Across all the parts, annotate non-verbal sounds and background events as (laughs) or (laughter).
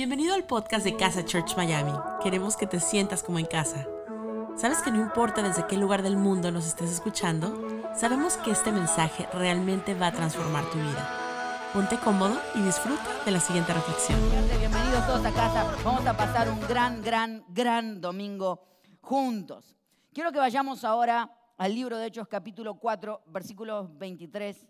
Bienvenido al podcast de Casa Church Miami. Queremos que te sientas como en casa. ¿Sabes que no importa desde qué lugar del mundo nos estés escuchando? Sabemos que este mensaje realmente va a transformar tu vida. Ponte cómodo y disfruta de la siguiente reflexión. Bienvenidos todos a casa. Vamos a pasar un gran, gran, gran domingo juntos. Quiero que vayamos ahora al libro de Hechos capítulo 4, versículos 23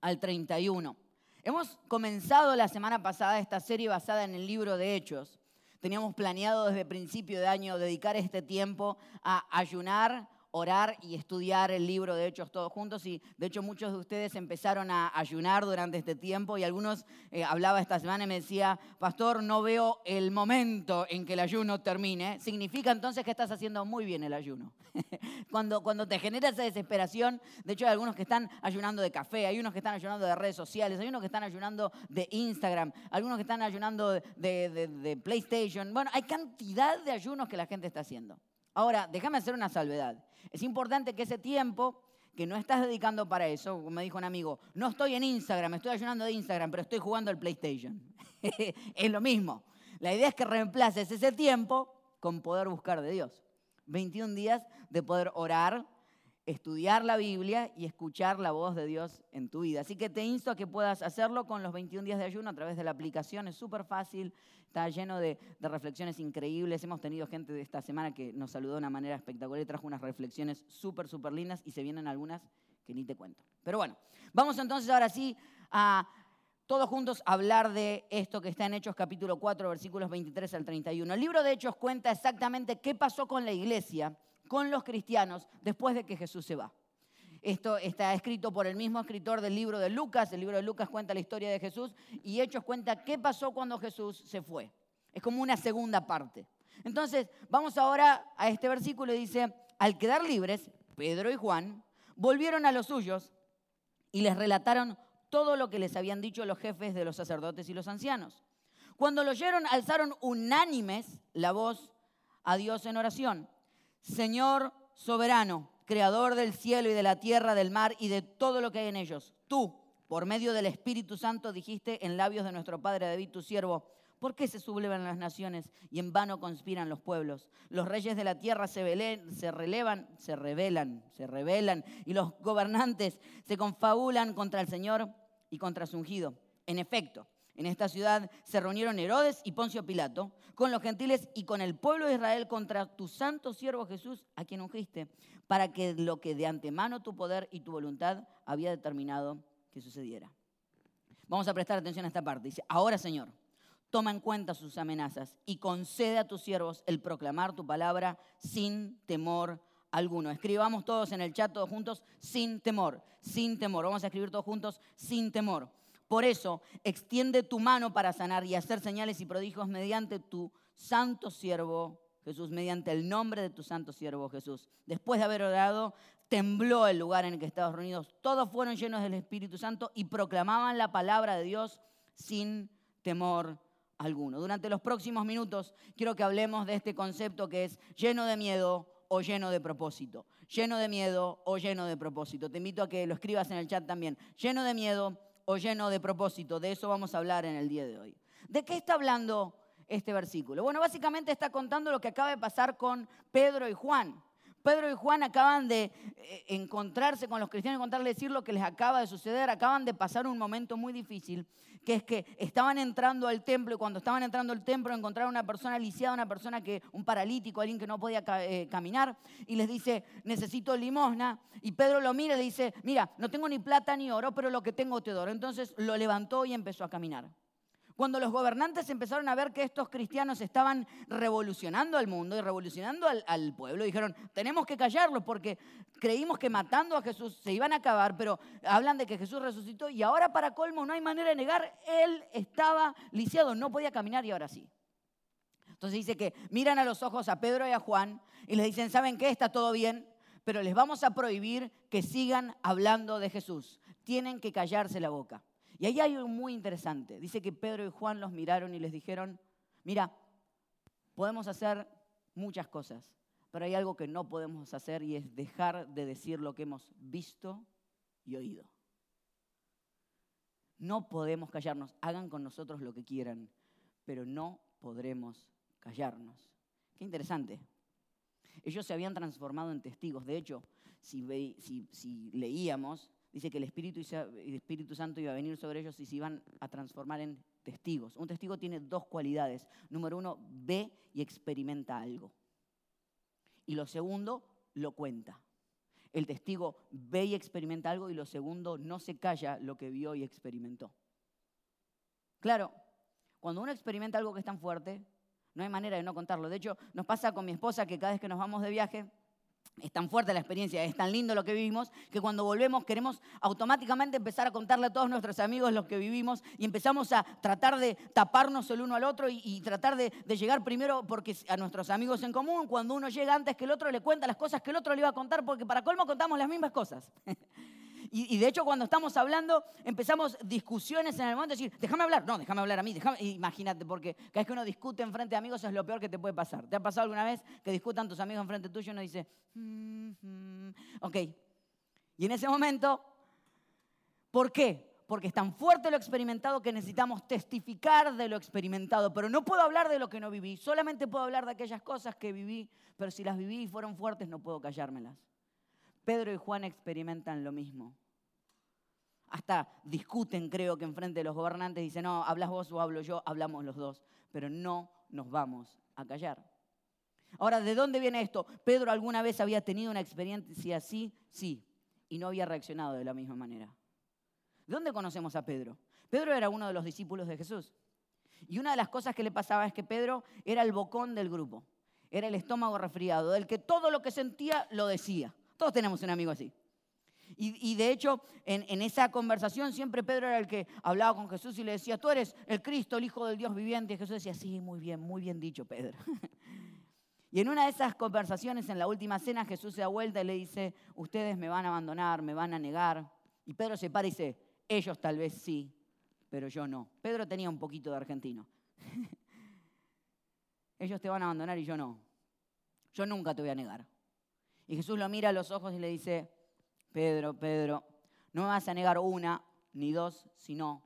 al 31. Hemos comenzado la semana pasada esta serie basada en el libro de Hechos. Teníamos planeado desde principio de año dedicar este tiempo a ayunar, orar y estudiar el libro de Hechos todos juntos. Y de hecho muchos de ustedes empezaron a ayunar durante este tiempo y algunos eh, hablaba esta semana y me decía, pastor, no veo el momento en que el ayuno termine. Significa entonces que estás haciendo muy bien el ayuno. (laughs) cuando, cuando te genera esa desesperación, de hecho hay algunos que están ayunando de café, hay unos que están ayunando de redes sociales, hay unos que están ayunando de Instagram, algunos que están ayunando de, de PlayStation. Bueno, hay cantidad de ayunos que la gente está haciendo. Ahora, déjame hacer una salvedad. Es importante que ese tiempo que no estás dedicando para eso, como me dijo un amigo, no estoy en Instagram, estoy ayunando de Instagram, pero estoy jugando al PlayStation. (laughs) es lo mismo. La idea es que reemplaces ese tiempo con poder buscar de Dios. 21 días de poder orar, estudiar la Biblia y escuchar la voz de Dios en tu vida. Así que te insto a que puedas hacerlo con los 21 días de ayuno a través de la aplicación. Es súper fácil, está lleno de, reflexiones increíbles. Hemos tenido gente de esta semana que nos saludó de una manera espectacular y trajo unas reflexiones súper, súper lindas y se vienen algunas que ni te cuento. Pero bueno, vamos entonces ahora sí a todos juntos hablar de esto que está en Hechos capítulo 4, versículos 23 al 31. El libro de Hechos cuenta exactamente qué pasó con la iglesia, con los cristianos, después de que Jesús se va. Esto está escrito por el mismo escritor del libro de Lucas. El libro de Lucas cuenta la historia de Jesús y Hechos cuenta qué pasó cuando Jesús se fue. Es como una segunda parte. Entonces, vamos ahora a este versículo y dice, al quedar libres, Pedro y Juan volvieron a los suyos y les relataron todo lo que les habían dicho los jefes de los sacerdotes y los ancianos. Cuando lo oyeron, alzaron unánimes la voz a Dios en oración. Señor soberano, creador del cielo y de la tierra, del mar y de todo lo que hay en ellos. Tú, por medio del Espíritu Santo, dijiste en labios de nuestro Padre David, tu siervo, ¿por qué se sublevan las naciones y en vano conspiran los pueblos? Los reyes de la tierra se, se relevan, se rebelan, se rebelan, y los gobernantes se confabulan contra el Señor y contra su ungido. En efecto, en esta ciudad se reunieron Herodes y Poncio Pilato con los gentiles y con el pueblo de Israel contra tu santo siervo Jesús, a quien ungiste, para que lo que de antemano tu poder y tu voluntad había determinado que sucediera. Vamos a prestar atención a esta parte. Dice, ahora Señor, toma en cuenta sus amenazas y concede a tus siervos el proclamar tu palabra sin temor alguno. Escribamos todos en el chat, todos juntos, sin temor, sin temor. Vamos a escribir todos juntos, sin temor. Por eso, extiende tu mano para sanar y hacer señales y prodigios mediante tu santo siervo Jesús, mediante el nombre de tu santo siervo Jesús. Después de haber orado, tembló el lugar en el que estaban reunidos. Todos fueron llenos del Espíritu Santo y proclamaban la palabra de Dios sin temor alguno. Durante los próximos minutos quiero que hablemos de este concepto que es lleno de miedo o lleno de propósito. Lleno de miedo o lleno de propósito. Te invito a que lo escribas en el chat también. Lleno de miedo o lleno de propósito. De eso vamos a hablar en el día de hoy. ¿De qué está hablando este versículo? Bueno, básicamente está contando lo que acaba de pasar con Pedro y Juan. Pedro y Juan acaban de eh, encontrarse con los cristianos, encontrarles decir lo que les acaba de suceder, acaban de pasar un momento muy difícil, que es que estaban entrando al templo y cuando estaban entrando al templo encontraron una persona lisiada, una persona que, un paralítico, alguien que no podía eh, caminar, y les dice, necesito limosna, y Pedro lo mira y le dice, mira, no tengo ni plata ni oro, pero lo que tengo te doy. Entonces lo levantó y empezó a caminar. Cuando los gobernantes empezaron a ver que estos cristianos estaban revolucionando al mundo y revolucionando al, pueblo, dijeron, tenemos que callarlos porque creímos que matando a Jesús se iban a acabar, pero hablan de que Jesús resucitó y ahora para colmo no hay manera de negar, él estaba lisiado, no podía caminar y ahora sí. Entonces dice que miran a los ojos a Pedro y a Juan y les dicen, ¿saben qué? Está todo bien, pero les vamos a prohibir que sigan hablando de Jesús. Tienen que callarse la boca. Y ahí hay algo muy interesante. Dice que Pedro y Juan los miraron y les dijeron, mira, podemos hacer muchas cosas, pero hay algo que no podemos hacer y es dejar de decir lo que hemos visto y oído. No podemos callarnos, hagan con nosotros lo que quieran, pero no podremos callarnos. Qué interesante. Ellos se habían transformado en testigos. De hecho, si, si, leíamos, dice que el Espíritu, el Espíritu Santo iba a venir sobre ellos y se iban a transformar en testigos. Un testigo tiene dos cualidades. Número uno, ve y experimenta algo. Y lo segundo, lo cuenta. El testigo ve y experimenta algo y lo segundo, no se calla lo que vio y experimentó. Claro, cuando uno experimenta algo que es tan fuerte, no hay manera de no contarlo. De hecho, nos pasa con mi esposa que cada vez que nos vamos de viaje, es tan fuerte la experiencia, es tan lindo lo que vivimos, que cuando volvemos queremos automáticamente empezar a contarle a todos nuestros amigos lo que vivimos y empezamos a tratar de taparnos el uno al otro y, tratar de, de, llegar primero porque a nuestros amigos en común, cuando uno llega antes que el otro le cuenta las cosas que el otro le iba a contar, porque para colmo contamos las mismas cosas. (laughs) Y, de hecho, cuando estamos hablando, empezamos discusiones en el momento de decir, déjame hablar. No, déjame hablar a mí. Imagínate, porque cada vez que uno discute en frente de amigos es lo peor que te puede pasar. ¿Te ha pasado alguna vez que discutan tus amigos en frente tuyo y uno dice, mm, mm"? ok. Y en ese momento, ¿por qué? Porque es tan fuerte lo experimentado que necesitamos testificar de lo experimentado. Pero no puedo hablar de lo que no viví. Solamente puedo hablar de aquellas cosas que viví. Pero si las viví y fueron fuertes, no puedo callármelas. Pedro y Juan experimentan lo mismo hasta discuten, creo que enfrente de los gobernantes, dicen, no, hablas vos o hablo yo, hablamos los dos, pero no nos vamos a callar. Ahora, ¿de dónde viene esto? ¿Pedro alguna vez había tenido una experiencia así? Sí, y no había reaccionado de la misma manera. ¿De dónde conocemos a Pedro? Pedro era uno de los discípulos de Jesús. Y una de las cosas que le pasaba es que Pedro era el bocón del grupo, era el estómago resfriado, del que todo lo que sentía lo decía. Todos tenemos un amigo así. Y, de hecho, en, esa conversación siempre Pedro era el que hablaba con Jesús y le decía, tú eres el Cristo, el Hijo del Dios viviente. Y Jesús decía, sí, muy bien, muy bien dicho, Pedro. (laughs) y en una de esas conversaciones, en la última cena, Jesús se da vuelta y le dice, ustedes me van a abandonar, me van a negar. Y Pedro se para y dice, ellos tal vez sí, pero yo no. Pedro tenía un poquito de argentino. (laughs) ellos te van a abandonar y yo no. Yo nunca te voy a negar. Y Jesús lo mira a los ojos y le dice, Pedro, Pedro, no me vas a negar una ni dos, sino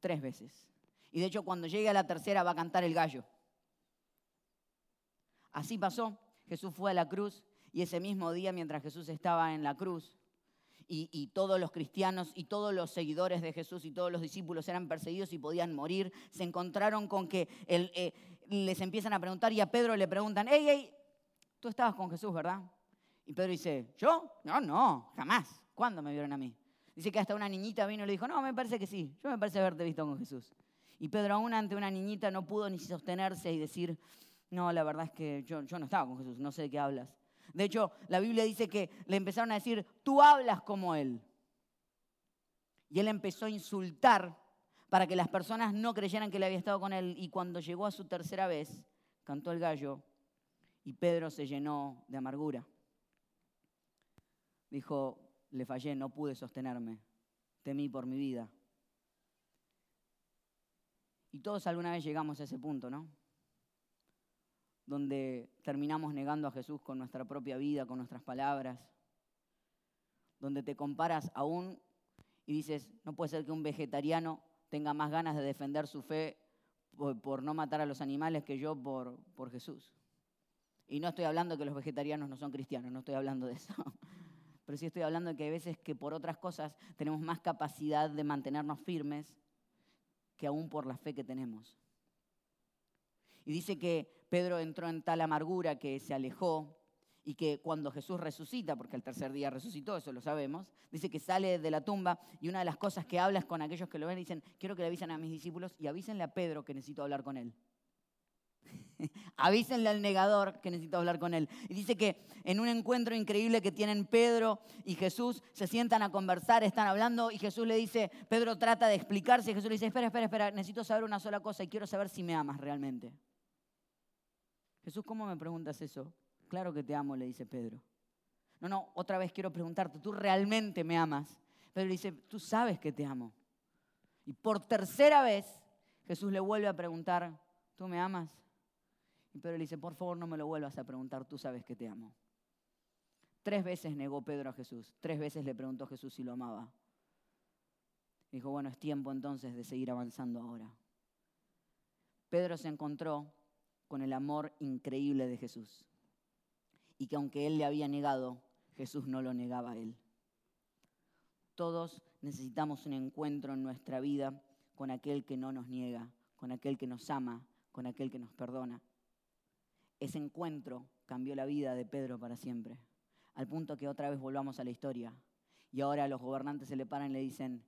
tres veces. Y de hecho cuando llegue a la tercera va a cantar el gallo. Así pasó. Jesús fue a la cruz y ese mismo día mientras Jesús estaba en la cruz y, todos los cristianos y todos los seguidores de Jesús y todos los discípulos eran perseguidos y podían morir, se encontraron con que eh, les empiezan a preguntar y a Pedro le preguntan, hey, hey, tú estabas con Jesús, ¿verdad? Y Pedro dice, ¿yo? No, no, jamás. ¿Cuándo me vieron a mí? Dice que hasta una niñita vino y le dijo, no, me parece que sí, yo me parece haberte visto con Jesús. Y Pedro aún ante una niñita no pudo ni sostenerse y decir, no, la verdad es que yo, yo no estaba con Jesús, no sé de qué hablas. De hecho, la Biblia dice que le empezaron a decir, tú hablas como Él. Y él empezó a insultar para que las personas no creyeran que le había estado con Él. Y cuando llegó a su tercera vez, cantó el gallo y Pedro se llenó de amargura dijo, le fallé, no pude sostenerme, temí por mi vida. Y todos alguna vez llegamos a ese punto, ¿no? Donde terminamos negando a Jesús con nuestra propia vida, con nuestras palabras, donde te comparas aún y dices, no puede ser que un vegetariano tenga más ganas de defender su fe por, no matar a los animales que yo por, por Jesús. Y no estoy hablando que los vegetarianos no son cristianos, no estoy hablando de eso pero sí estoy hablando de que hay veces que por otras cosas tenemos más capacidad de mantenernos firmes que aún por la fe que tenemos. Y dice que Pedro entró en tal amargura que se alejó y que cuando Jesús resucita, porque el tercer día resucitó, eso lo sabemos, dice que sale de la tumba y una de las cosas que habla es con aquellos que lo ven dicen, quiero que le avisen a mis discípulos y avísenle a Pedro que necesito hablar con él. (laughs) Avísenle al negador que necesito hablar con él. Y dice que en un encuentro increíble que tienen Pedro y Jesús, se sientan a conversar, están hablando y Jesús le dice, Pedro trata de explicarse Jesús le dice, espera, espera, espera, necesito saber una sola cosa y quiero saber si me amas realmente. Jesús, ¿cómo me preguntas eso? Claro que te amo, le dice Pedro. No, no, otra vez quiero preguntarte, ¿tú realmente me amas? Pedro le dice, tú sabes que te amo. Y por tercera vez Jesús le vuelve a preguntar, ¿tú me amas? Pedro le dice, por favor no me lo vuelvas a preguntar, tú sabes que te amo. Tres veces negó Pedro a Jesús, tres veces le preguntó a Jesús si lo amaba. Dijo, bueno, es tiempo entonces de seguir avanzando ahora. Pedro se encontró con el amor increíble de Jesús. Y que aunque él le había negado, Jesús no lo negaba a él. Todos necesitamos un encuentro en nuestra vida con aquel que no nos niega, con aquel que nos ama, con aquel que nos perdona. Ese encuentro cambió la vida de Pedro para siempre, al punto que otra vez volvamos a la historia. Y ahora los gobernantes se le paran y le dicen,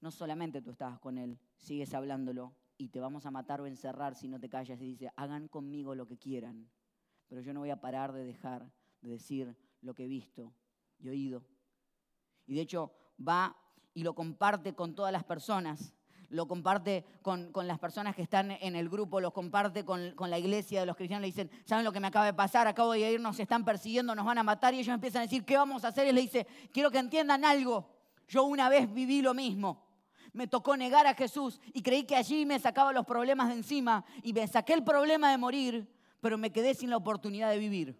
no solamente tú estabas con él, sigues hablándolo y te vamos a matar o encerrar si no te callas. Y dice, hagan conmigo lo que quieran, pero yo no voy a parar de dejar de decir lo que he visto y oído. Y de hecho va y lo comparte con todas las personas lo comparte con, las personas que están en el grupo, lo comparte con, la iglesia de los cristianos, le dicen, ¿saben lo que me acaba de pasar? Acabo de ir, nos están persiguiendo, nos van a matar y ellos empiezan a decir, ¿qué vamos a hacer? Y le dice, quiero que entiendan algo, yo una vez viví lo mismo. Me tocó negar a Jesús y creí que allí me sacaba los problemas de encima y me saqué el problema de morir, pero me quedé sin la oportunidad de vivir.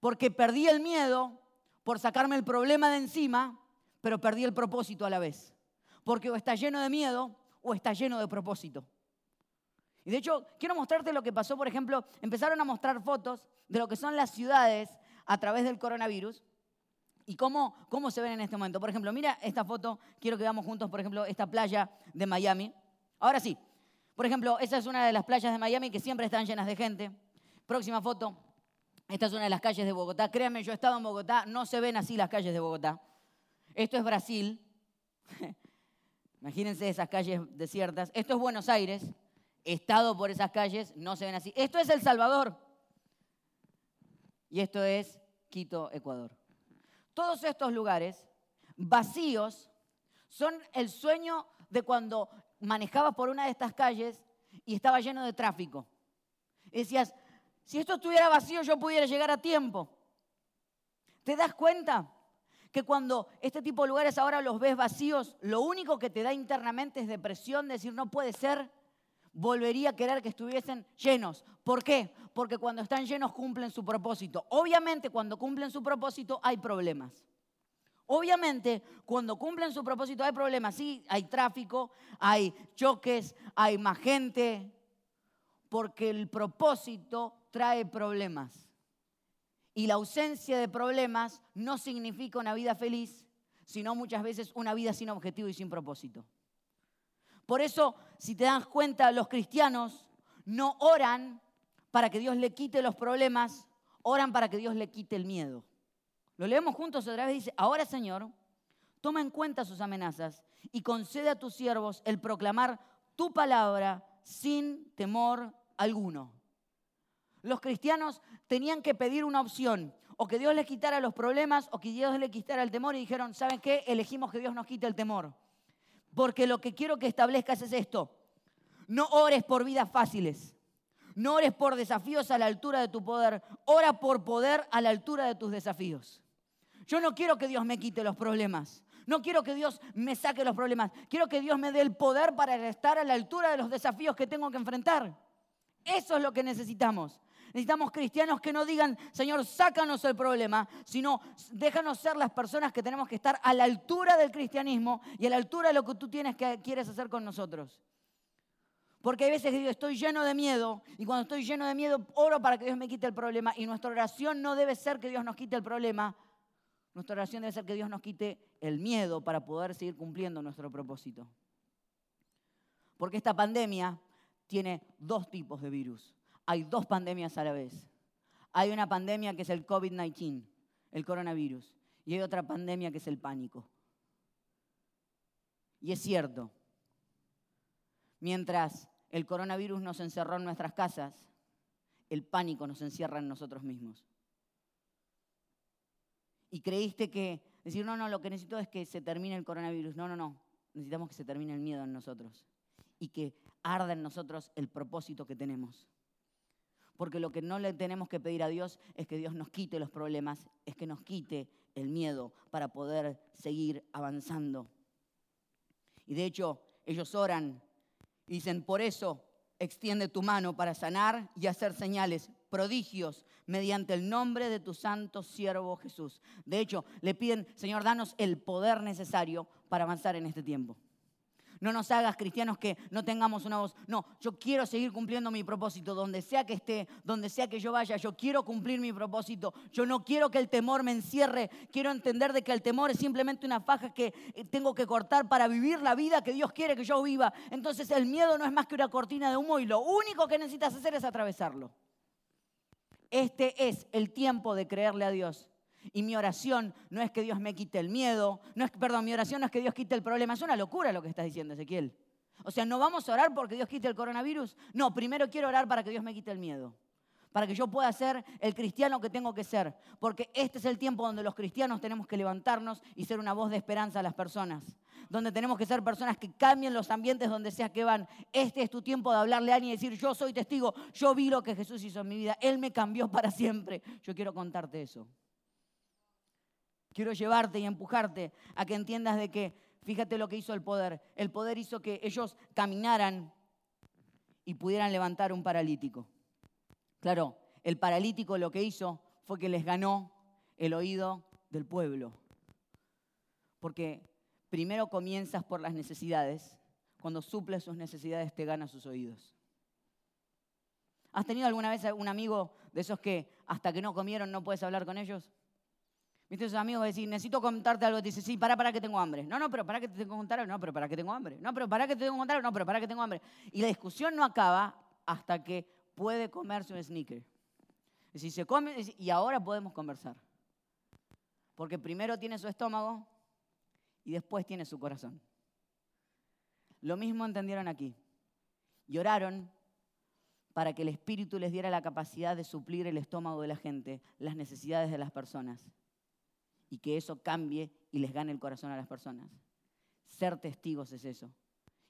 Porque perdí el miedo por sacarme el problema de encima, pero perdí el propósito a la vez porque o está lleno de miedo o está lleno de propósito. Y de hecho, quiero mostrarte lo que pasó, por ejemplo, empezaron a mostrar fotos de lo que son las ciudades a través del coronavirus y cómo, cómo se ven en este momento. Por ejemplo, mira esta foto, quiero que veamos juntos, por ejemplo, esta playa de Miami. Ahora sí, por ejemplo, esa es una de las playas de Miami que siempre están llenas de gente. Próxima foto, esta es una de las calles de Bogotá. Créanme, yo he estado en Bogotá, no se ven así las calles de Bogotá. Esto es Brasil. (laughs) Imagínense esas calles desiertas. Esto es Buenos Aires. Estado por esas calles, no se ven así. Esto es El Salvador. Y esto es Quito, Ecuador. Todos estos lugares vacíos son el sueño de cuando manejabas por una de estas calles y estaba lleno de tráfico. Y decías, si esto estuviera vacío yo pudiera llegar a tiempo. ¿Te das cuenta? Que cuando este tipo de lugares ahora los ves vacíos, lo único que te da internamente es depresión, decir no puede ser, volvería a querer que estuviesen llenos. ¿Por qué? Porque cuando están llenos cumplen su propósito. Obviamente cuando cumplen su propósito hay problemas. Obviamente, cuando cumplen su propósito hay problemas. Sí, hay tráfico, hay choques, hay más gente, porque el propósito trae problemas. Y la ausencia de problemas no significa una vida feliz, sino muchas veces una vida sin objetivo y sin propósito. Por eso, si te das cuenta, los cristianos no oran para que Dios le quite los problemas, oran para que Dios le quite el miedo. Lo leemos juntos otra vez, dice, ahora Señor, toma en cuenta sus amenazas y concede a tus siervos el proclamar tu palabra sin temor alguno. Los cristianos tenían que pedir una opción, o que Dios les quitara los problemas o que Dios les quitara el temor y dijeron, ¿saben qué? Elegimos que Dios nos quite el temor. Porque lo que quiero que establezcas es esto. No ores por vidas fáciles. No ores por desafíos a la altura de tu poder. Ora por poder a la altura de tus desafíos. Yo no quiero que Dios me quite los problemas. No quiero que Dios me saque los problemas. Quiero que Dios me dé el poder para estar a la altura de los desafíos que tengo que enfrentar. Eso es lo que necesitamos. Necesitamos cristianos que no digan, Señor, sácanos el problema, sino déjanos ser las personas que tenemos que estar a la altura del cristianismo y a la altura de lo que tú tienes que, quieres hacer con nosotros. Porque hay veces que digo, estoy lleno de miedo y cuando estoy lleno de miedo oro para que Dios me quite el problema y nuestra oración no debe ser que Dios nos quite el problema, nuestra oración debe ser que Dios nos quite el miedo para poder seguir cumpliendo nuestro propósito. Porque esta pandemia tiene dos tipos de virus hay dos pandemias a la vez. Hay una pandemia que es el COVID-19, el coronavirus, y hay otra pandemia que es el pánico. Y es cierto, mientras el coronavirus nos encerró en nuestras casas, el pánico nos encierra en nosotros mismos. Y creíste que decir, no, no, lo que necesito es que se termine el coronavirus. No, no, no. Necesitamos que se termine el miedo en nosotros y que arda en nosotros el propósito que tenemos. Porque lo que no le tenemos que pedir a Dios es que Dios nos quite los problemas, es que nos quite el miedo para poder seguir avanzando. Y de hecho, ellos oran y dicen, por eso extiende tu mano para sanar y hacer señales, prodigios, mediante el nombre de tu santo siervo Jesús. De hecho, le piden, Señor, danos el poder necesario para avanzar en este tiempo. No nos hagas cristianos que no tengamos una voz. No, yo quiero seguir cumpliendo mi propósito. Donde sea que esté, donde sea que yo vaya, yo quiero cumplir mi propósito. Yo no quiero que el temor me encierre. Quiero entender de que el temor es simplemente una faja que tengo que cortar para vivir la vida que Dios quiere que yo viva. Entonces el miedo no es más que una cortina de humo y lo único que necesitas hacer es atravesarlo. Este es el tiempo de creerle a Dios. Y mi oración no es que Dios me quite el miedo, no es, perdón, mi oración no es que Dios quite el problema, es una locura lo que estás diciendo, Ezequiel. O sea, no vamos a orar porque Dios quite el coronavirus. No, primero quiero orar para que Dios me quite el miedo. Para que yo pueda ser el cristiano que tengo que ser. Porque este es el tiempo donde los cristianos tenemos que levantarnos y ser una voz de esperanza a las personas. Donde tenemos que ser personas que cambien los ambientes donde sea que van. Este es tu tiempo de hablarle a alguien y decir, yo soy testigo, yo vi lo que Jesús hizo en mi vida. Él me cambió para siempre. Yo quiero contarte eso. Quiero llevarte y empujarte a que entiendas de que, fíjate lo que hizo el poder. El poder hizo que ellos caminaran y pudieran levantar un paralítico. Claro, el paralítico lo que hizo fue que les ganó el oído del pueblo. Porque primero comienzas por las necesidades. Cuando suples sus necesidades te gana sus oídos. ¿Has tenido alguna vez un amigo de esos que hasta que no comieron no puedes hablar con ellos? ¿Viste esos amigos decís, necesito contarte algo? Dice, sí, para, para que tengo hambre. No, no, pero para que te tengo que contar. No, pero para que tengo hambre. No, pero para que te tengo que contar. No, pero para que tengo hambre. Y la discusión no acaba hasta que puede comerse un sneaker. Es decir, se come y ahora podemos conversar. Porque primero tiene su estómago y después tiene su corazón. Lo mismo entendieron aquí. Lloraron para que el Espíritu les diera la capacidad de suplir el estómago de la gente, las necesidades de las personas y que eso cambie y les gane el corazón a las personas. Ser testigos es eso.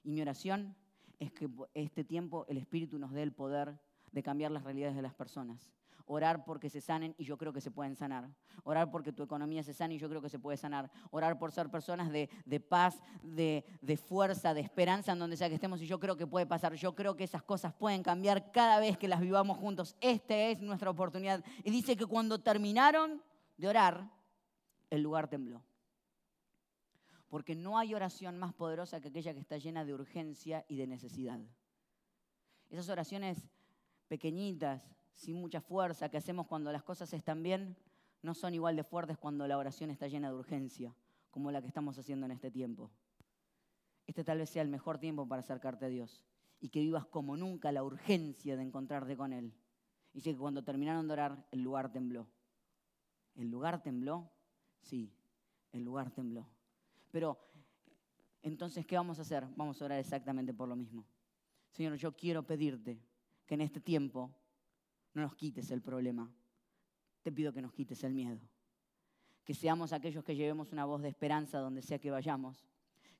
Y mi oración es que este tiempo el Espíritu nos dé el poder de cambiar las realidades de las personas. Orar porque se sanen y yo creo que se pueden sanar. Orar porque tu economía se sane y yo creo que se puede sanar. Orar por ser personas de, paz, de, de, fuerza, de esperanza en donde sea que estemos y yo creo que puede pasar. Yo creo que esas cosas pueden cambiar cada vez que las vivamos juntos. Esta es nuestra oportunidad. Y dice que cuando terminaron de orar, el lugar tembló. Porque no hay oración más poderosa que aquella que está llena de urgencia y de necesidad. Esas oraciones pequeñitas, sin mucha fuerza, que hacemos cuando las cosas están bien, no son igual de fuertes cuando la oración está llena de urgencia, como la que estamos haciendo en este tiempo. Este tal vez sea el mejor tiempo para acercarte a Dios y que vivas como nunca la urgencia de encontrarte con Él. Y que cuando terminaron de orar, el lugar tembló. El lugar tembló Sí, el lugar tembló. Pero entonces, ¿qué vamos a hacer? Vamos a orar exactamente por lo mismo. Señor, yo quiero pedirte que en este tiempo no nos quites el problema. Te pido que nos quites el miedo. Que seamos aquellos que llevemos una voz de esperanza donde sea que vayamos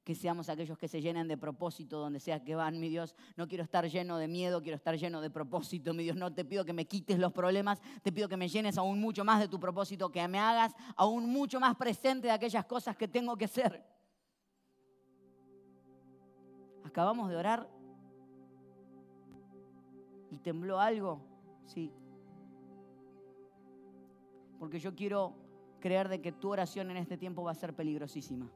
que seamos aquellos que se llenen de propósito donde sea que van, mi Dios. No quiero estar lleno de miedo, quiero estar lleno de propósito, mi Dios. No te pido que me quites los problemas, te pido que me llenes aún mucho más de tu propósito, que me hagas aún mucho más presente de aquellas cosas que tengo que hacer. Acabamos de orar y tembló algo, sí. Porque yo quiero creer de que tu oración en este tiempo va a ser peligrosísima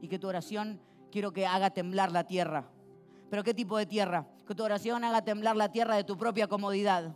y que tu oración quiero que haga temblar la tierra. ¿Pero qué tipo de tierra? Que tu oración haga temblar la tierra de tu propia comodidad.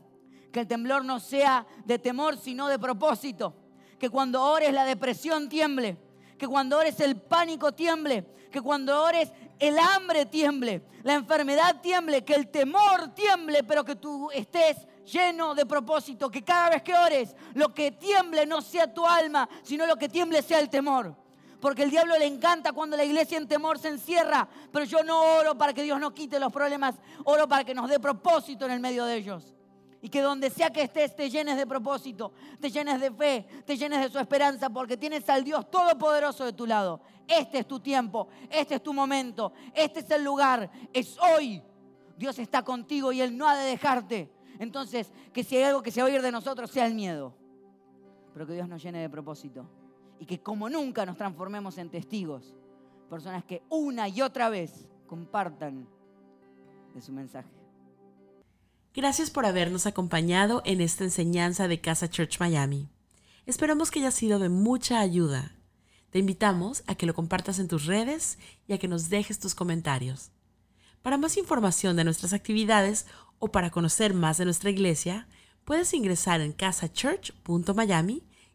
Que el temblor no sea de temor, sino de propósito. Que cuando ores la depresión tiemble. Que cuando ores el pánico tiemble. Que cuando ores el hambre tiemble. La enfermedad tiemble. Que el temor tiemble. Pero que tú estés lleno de propósito. Que cada vez que ores, lo que tiemble no sea tu alma, sino lo que tiemble sea el temor porque el diablo le encanta cuando la iglesia en temor se encierra, pero yo no oro para que Dios nos quite los problemas, oro para que nos dé propósito en el medio de ellos. Y que donde sea que estés te llenes de propósito, te llenes de fe, te llenes de su esperanza, porque tienes al Dios Todopoderoso de tu lado. Este es tu tiempo, este es tu momento, este es el lugar, es hoy. Dios está contigo y Él no ha de dejarte. Entonces, que si hay algo que se va a oír de nosotros sea el miedo, pero que Dios nos llene de propósito y que como nunca nos transformemos en testigos, personas que una y otra vez compartan de su mensaje. Gracias por habernos acompañado en esta enseñanza de Casa Church Miami. Esperamos que haya sido de mucha ayuda. Te invitamos a que lo compartas en tus redes y a que nos dejes tus comentarios. Para más información de nuestras actividades o para conocer más de nuestra iglesia, puedes ingresar en casachurch.miami